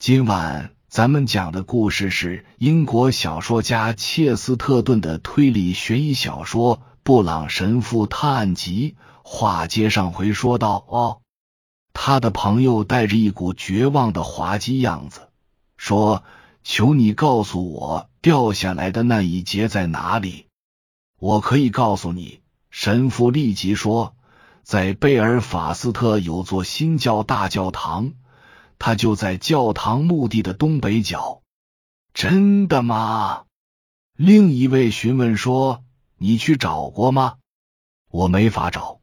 今晚咱们讲的故事是英国小说家切斯特顿的推理悬疑小说《布朗神父探案集》。话接上回说道：“哦，他的朋友带着一股绝望的滑稽样子说：‘求你告诉我，掉下来的那一节在哪里？’我可以告诉你。”神父立即说：“在贝尔法斯特有座新教大教堂。”他就在教堂墓地的东北角，真的吗？另一位询问说：“你去找过吗？”我没法找。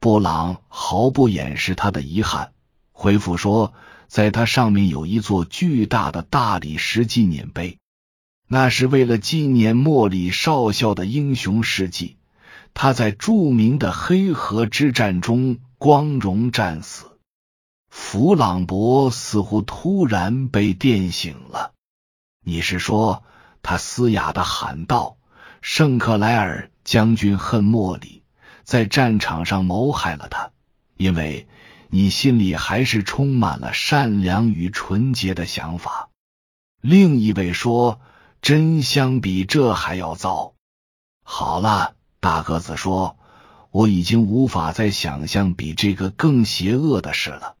布朗毫不掩饰他的遗憾，回复说：“在它上面有一座巨大的大理石纪念碑，那是为了纪念莫里少校的英雄事迹。他在著名的黑河之战中光荣战死。”弗朗博似乎突然被电醒了。你是说，他嘶哑的喊道：“圣克莱尔将军恨莫里，在战场上谋害了他，因为你心里还是充满了善良与纯洁的想法。”另一位说：“真相比这还要糟。”好了，大个子说：“我已经无法再想象比这个更邪恶的事了。”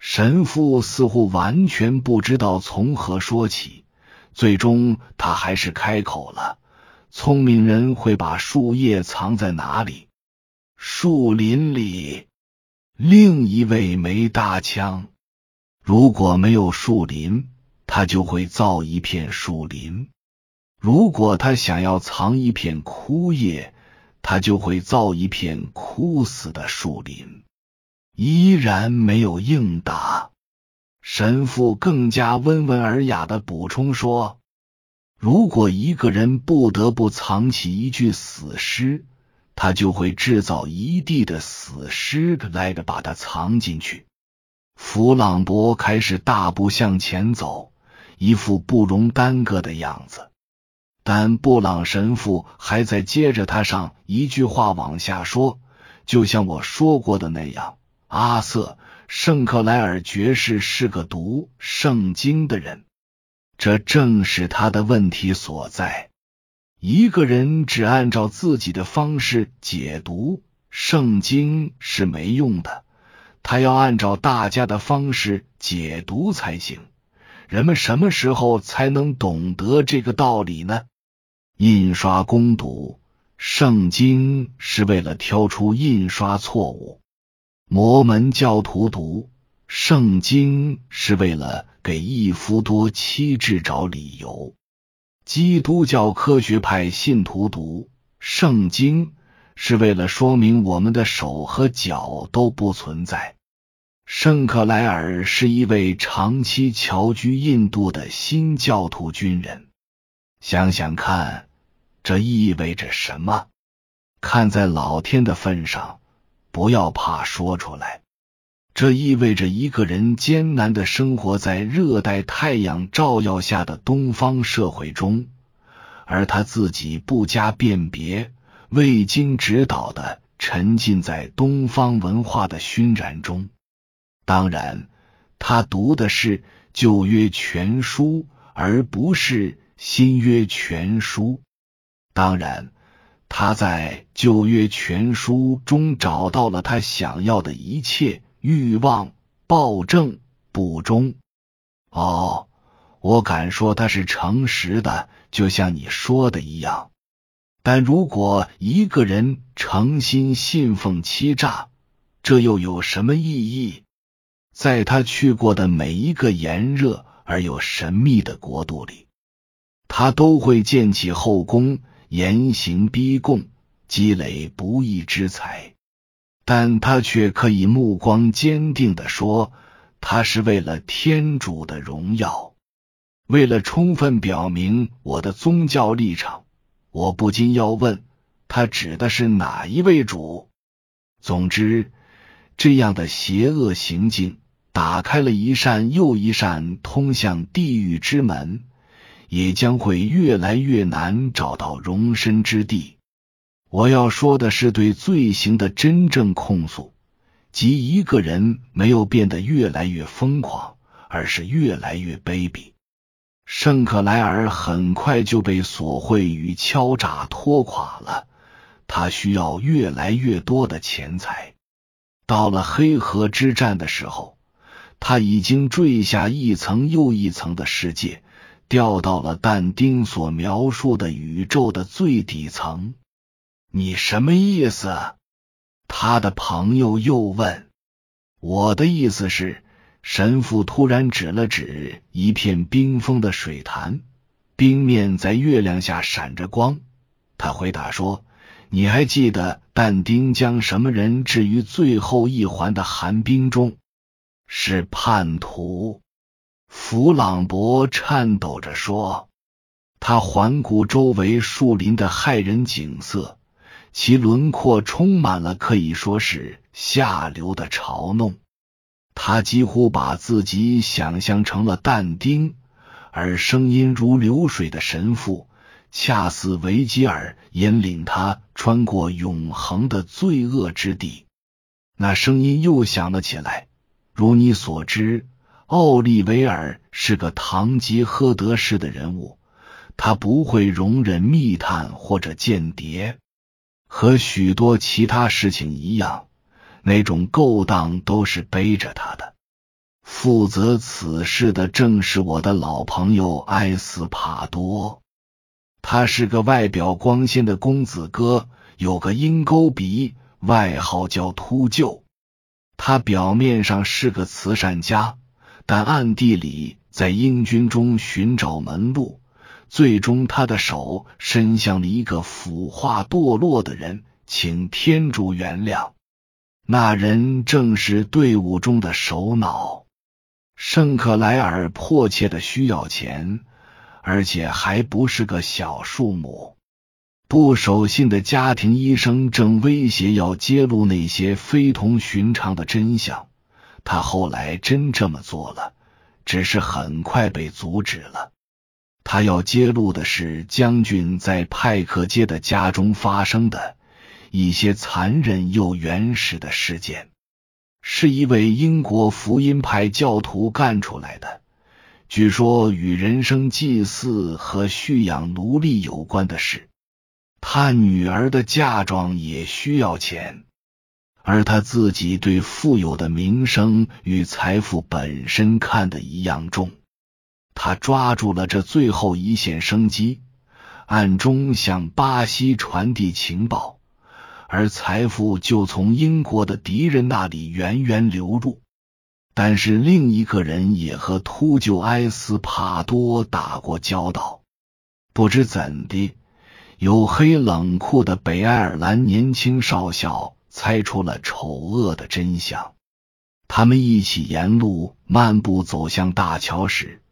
神父似乎完全不知道从何说起，最终他还是开口了：“聪明人会把树叶藏在哪里？树林里。”另一位没搭腔：“如果没有树林，他就会造一片树林；如果他想要藏一片枯叶，他就会造一片枯死的树林。”依然没有应答。神父更加温文尔雅的补充说：“如果一个人不得不藏起一具死尸，他就会制造一地的死尸来着把它藏进去。”弗朗博开始大步向前走，一副不容耽搁的样子。但布朗神父还在接着他上一句话往下说，就像我说过的那样。阿瑟·圣克莱尔爵士是个读圣经的人，这正是他的问题所在。一个人只按照自己的方式解读圣经是没用的，他要按照大家的方式解读才行。人们什么时候才能懂得这个道理呢？印刷工读圣经是为了挑出印刷错误。摩门教徒读圣经是为了给一夫多妻制找理由；基督教科学派信徒读圣经是为了说明我们的手和脚都不存在。圣克莱尔是一位长期侨居印度的新教徒军人。想想看，这意味着什么？看在老天的份上。不要怕说出来，这意味着一个人艰难的生活在热带太阳照耀下的东方社会中，而他自己不加辨别、未经指导的沉浸在东方文化的熏染中。当然，他读的是旧约全书，而不是新约全书。当然。他在旧约全书中找到了他想要的一切：欲望、暴政、不忠。哦，我敢说他是诚实的，就像你说的一样。但如果一个人诚心信奉欺诈，这又有什么意义？在他去过的每一个炎热而又神秘的国度里，他都会建起后宫。严刑逼供，积累不义之财，但他却可以目光坚定的说，他是为了天主的荣耀。为了充分表明我的宗教立场，我不禁要问，他指的是哪一位主？总之，这样的邪恶行径打开了一扇又一扇通向地狱之门。也将会越来越难找到容身之地。我要说的是对罪行的真正控诉，即一个人没有变得越来越疯狂，而是越来越卑鄙。圣克莱尔很快就被索贿与敲诈拖垮了，他需要越来越多的钱财。到了黑河之战的时候，他已经坠下一层又一层的世界，掉到了但丁所描述的宇宙的最底层。你什么意思？他的朋友又问。我的意思是，神父突然指了指一片冰封的水潭，冰面在月亮下闪着光。他回答说。你还记得但丁将什么人置于最后一环的寒冰中？是叛徒。弗朗博颤抖着说。他环顾周围树林的骇人景色，其轮廓充满了可以说是下流的嘲弄。他几乎把自己想象成了但丁，而声音如流水的神父。恰似维吉尔引领他穿过永恒的罪恶之地。那声音又响了起来。如你所知，奥利维尔是个堂吉诃德式的人物，他不会容忍密探或者间谍。和许多其他事情一样，那种勾当都是背着他的。负责此事的正是我的老朋友埃斯帕多。他是个外表光鲜的公子哥，有个鹰钩鼻，外号叫秃鹫。他表面上是个慈善家，但暗地里在英军中寻找门路。最终，他的手伸向了一个腐化堕落的人，请天主原谅。那人正是队伍中的首脑。圣克莱尔迫切的需要钱。而且还不是个小数目。不守信的家庭医生正威胁要揭露那些非同寻常的真相。他后来真这么做了，只是很快被阻止了。他要揭露的是将军在派克街的家中发生的一些残忍又原始的事件，是一位英国福音派教徒干出来的。据说与人生祭祀和蓄养奴隶有关的事，他女儿的嫁妆也需要钱，而他自己对富有的名声与财富本身看得一样重。他抓住了这最后一线生机，暗中向巴西传递情报，而财富就从英国的敌人那里源源流入。但是另一个人也和秃鹫埃斯帕多打过交道，不知怎的，黝黑冷酷的北爱尔兰年轻少校猜出了丑恶的真相。他们一起沿路漫步走向大桥时，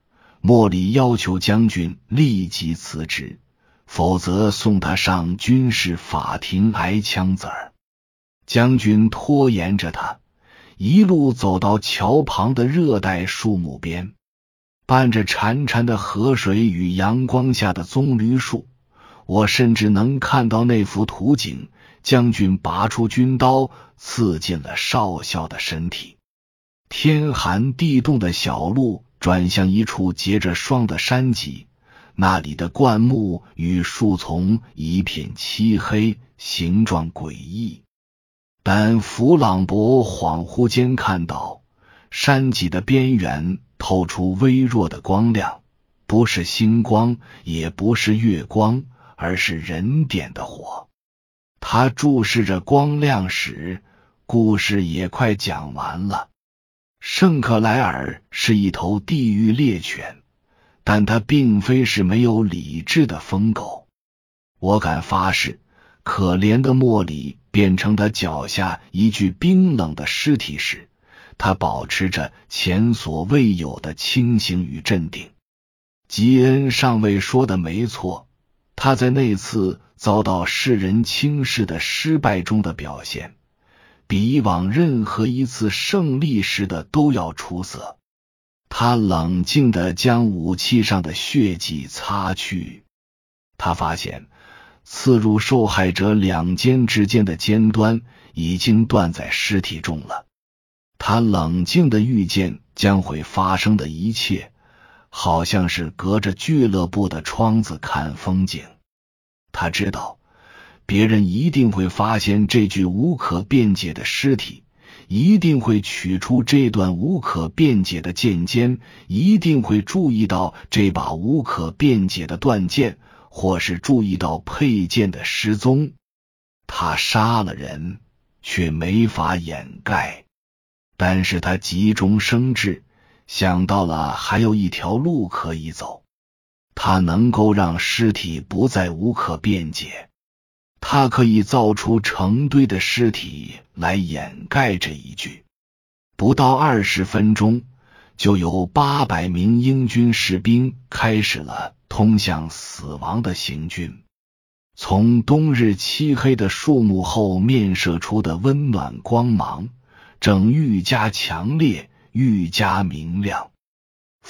莫里要求将军立即辞职，否则送他上军事法庭挨枪子儿。将军拖延着他。一路走到桥旁的热带树木边，伴着潺潺的河水与阳光下的棕榈树，我甚至能看到那幅图景：将军拔出军刀，刺进了少校的身体。天寒地冻的小路转向一处结着霜的山脊，那里的灌木与树丛一片漆黑，形状诡异。但弗朗博恍惚间看到山脊的边缘透出微弱的光亮，不是星光，也不是月光，而是人点的火。他注视着光亮时，故事也快讲完了。圣克莱尔是一头地狱猎犬，但他并非是没有理智的疯狗。我敢发誓。可怜的莫里变成他脚下一具冰冷的尸体时，他保持着前所未有的清醒与镇定。吉恩上尉说的没错，他在那次遭到世人轻视的失败中的表现，比以往任何一次胜利时的都要出色。他冷静的将武器上的血迹擦去，他发现。刺入受害者两肩之间的尖端已经断在尸体中了。他冷静的预见将会发生的一切，好像是隔着俱乐部的窗子看风景。他知道，别人一定会发现这具无可辩解的尸体，一定会取出这段无可辩解的剑尖，一定会注意到这把无可辩解的断剑，或是注意到佩剑的失踪。他杀了人，却没法掩盖。但是他急中生智，想到了还有一条路可以走。它能够让尸体不再无可辩解，它可以造出成堆的尸体来掩盖这一句。不到二十分钟，就有八百名英军士兵开始了通向死亡的行军。从冬日漆黑的树木后面射出的温暖光芒，正愈加强烈，愈加明亮。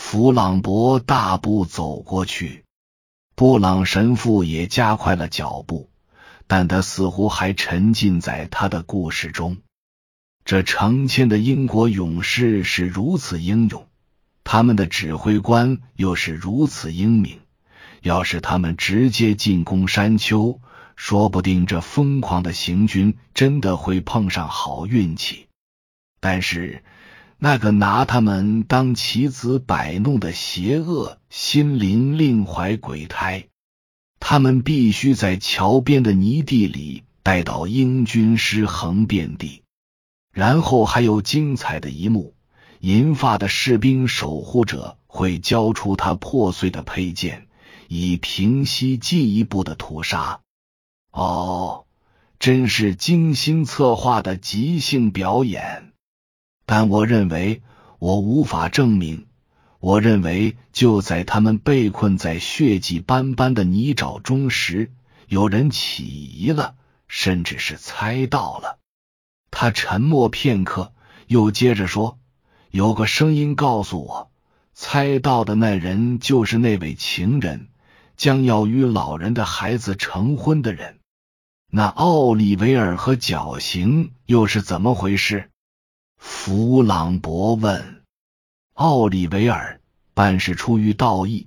弗朗博大步走过去，布朗神父也加快了脚步，但他似乎还沉浸在他的故事中。这成千的英国勇士是如此英勇，他们的指挥官又是如此英明。要是他们直接进攻山丘，说不定这疯狂的行军真的会碰上好运气。但是。那个拿他们当棋子摆弄的邪恶心灵另怀鬼胎，他们必须在桥边的泥地里待到英军尸横遍地，然后还有精彩的一幕：银发的士兵守护者会交出他破碎的佩剑，以平息进一步的屠杀。哦，真是精心策划的即兴表演。但我认为，我无法证明。我认为，就在他们被困在血迹斑斑的泥沼中时，有人起疑了，甚至是猜到了。他沉默片刻，又接着说：“有个声音告诉我，猜到的那人就是那位情人，将要与老人的孩子成婚的人。那奥利维尔和绞刑又是怎么回事？”弗朗博问奥利维尔：“半是出于道义，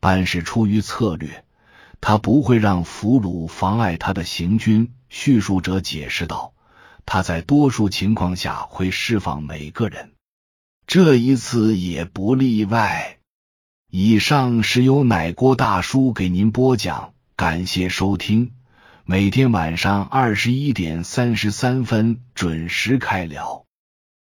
半是出于策略。他不会让俘虏妨碍他的行军。”叙述者解释道：“他在多数情况下会释放每个人，这一次也不例外。”以上是由奶锅大叔给您播讲，感谢收听。每天晚上二十一点三十三分准时开聊。